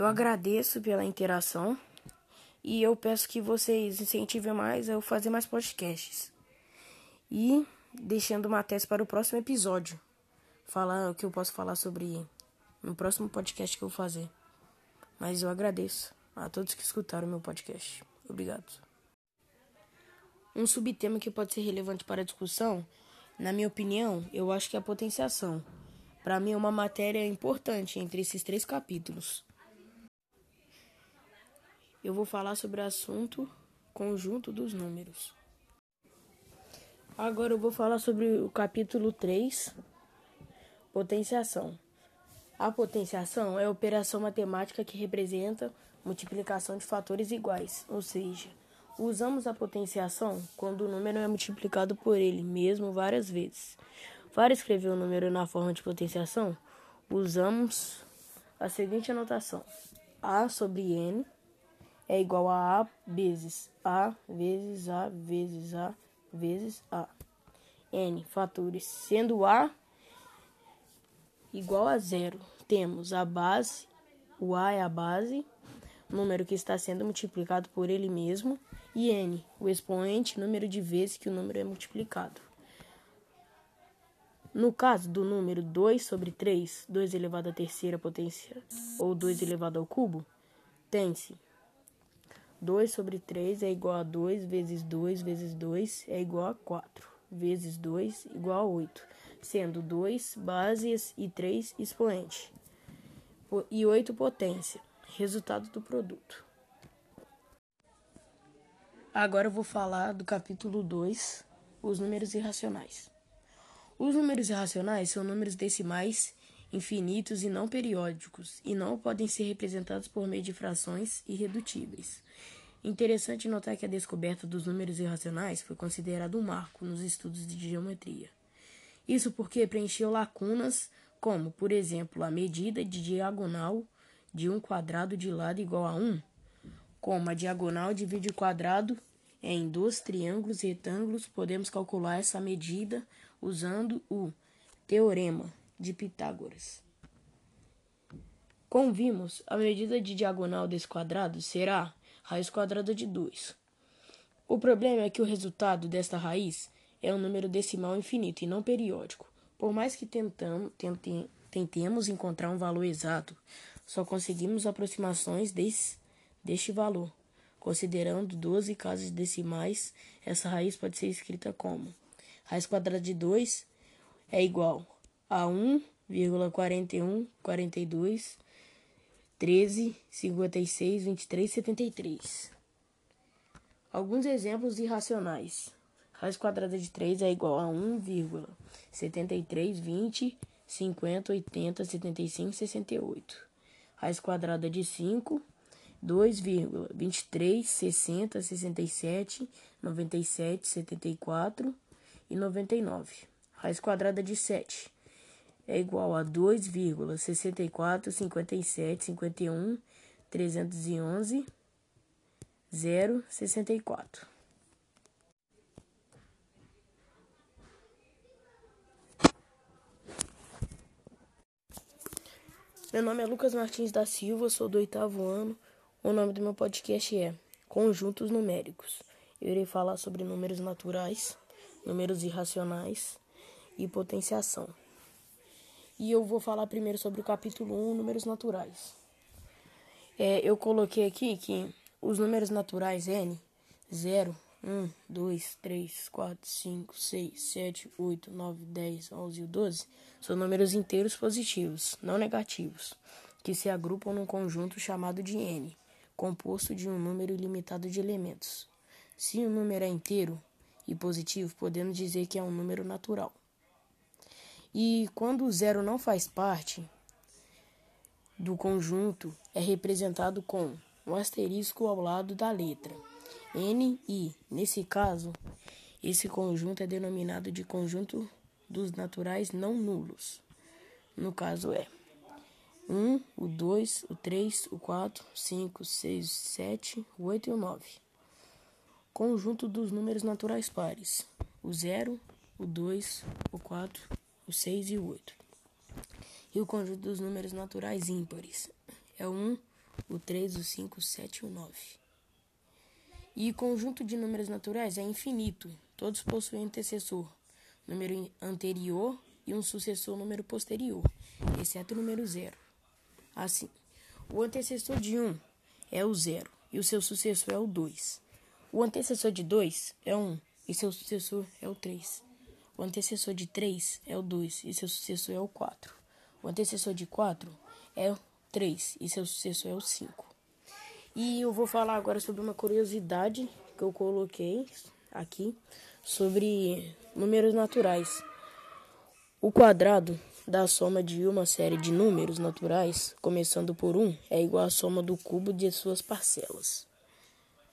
Eu agradeço pela interação e eu peço que vocês incentivem mais a eu fazer mais podcasts. E deixando uma tese para o próximo episódio. Falar o que eu posso falar sobre no próximo podcast que eu vou fazer. Mas eu agradeço a todos que escutaram meu podcast. Obrigado. Um subtema que pode ser relevante para a discussão, na minha opinião, eu acho que é a potenciação. Para mim é uma matéria importante entre esses três capítulos. Eu vou falar sobre o assunto conjunto dos números. Agora eu vou falar sobre o capítulo 3, potenciação. A potenciação é a operação matemática que representa multiplicação de fatores iguais, ou seja, usamos a potenciação quando o número é multiplicado por ele mesmo várias vezes. Para escrever o número na forma de potenciação, usamos a seguinte anotação: A sobre n é igual a A vezes A vezes A vezes A vezes A. N fatores, sendo A igual a zero. Temos a base, o A é a base, número que está sendo multiplicado por ele mesmo, e N, o expoente, número de vezes que o número é multiplicado. No caso do número 2 sobre 3, 2 elevado à terceira potência, ou 2 elevado ao cubo, tem-se 2 sobre 3 é igual a 2 vezes 2 vezes 2 é igual a 4, vezes 2 igual a 8, sendo 2 bases e 3 expoente, e 8 potência, resultado do produto. Agora eu vou falar do capítulo 2, os números irracionais. Os números irracionais são números decimais infinitos e não periódicos, e não podem ser representados por meio de frações irredutíveis. Interessante notar que a descoberta dos números irracionais foi considerado um marco nos estudos de geometria. Isso porque preencheu lacunas como, por exemplo, a medida de diagonal de um quadrado de lado igual a 1, como a diagonal divide o quadrado em dois triângulos retângulos, podemos calcular essa medida usando o teorema de Pitágoras. Como vimos, a medida de diagonal desse quadrado será raiz quadrada de 2. O problema é que o resultado desta raiz é um número decimal infinito e não periódico. Por mais que tentamos, tentem, tentemos encontrar um valor exato, só conseguimos aproximações desse, deste valor. Considerando 12 casas decimais, essa raiz pode ser escrita como raiz quadrada de 2 é igual a 1,4142 13, 56, 23, 73. Alguns exemplos irracionais. Raiz quadrada de 3 é igual a 1,73, 20, 50, 80, 75, 68. Raiz quadrada de 5, 2,23, 60, 67, 97, 74 e 99. Raiz quadrada de 7 é igual a 2,64, 57, 51, 311, 0, 64. Meu nome é Lucas Martins da Silva, sou do oitavo ano. O nome do meu podcast é Conjuntos Numéricos. Eu irei falar sobre números naturais, números irracionais e potenciação. E eu vou falar primeiro sobre o capítulo 1, números naturais. É, eu coloquei aqui que os números naturais N, 0, 1, 2, 3, 4, 5, 6, 7, 8, 9, 10, 11 e 12 são números inteiros positivos, não negativos, que se agrupam num conjunto chamado de N, composto de um número ilimitado de elementos. Se o um número é inteiro e positivo, podemos dizer que é um número natural. E quando o zero não faz parte do conjunto, é representado com um asterisco ao lado da letra N e, nesse caso, esse conjunto é denominado de conjunto dos naturais não nulos. No caso é 1, o 2, o 3, o 4, 5, 6, 7, o 8 e o 9. Conjunto dos números naturais pares: o 0, o 2, o 4, o 6 e o 8. E o conjunto dos números naturais ímpares é o 1, o 3, o 5, o 7 e o 9. E conjunto de números naturais é infinito. Todos possuem antecessor, número anterior e um sucessor, número posterior, exceto o número zero. Assim, o antecessor de 1 é o zero e o seu sucessor é o 2. O antecessor de 2 é o 1 e seu sucessor é o 3. O antecessor de 3 é o 2 e seu sucessor é o 4. O antecessor de 4 é o 3 e seu sucessor é o 5. E eu vou falar agora sobre uma curiosidade que eu coloquei aqui sobre números naturais. O quadrado da soma de uma série de números naturais, começando por 1, é igual à soma do cubo de suas parcelas.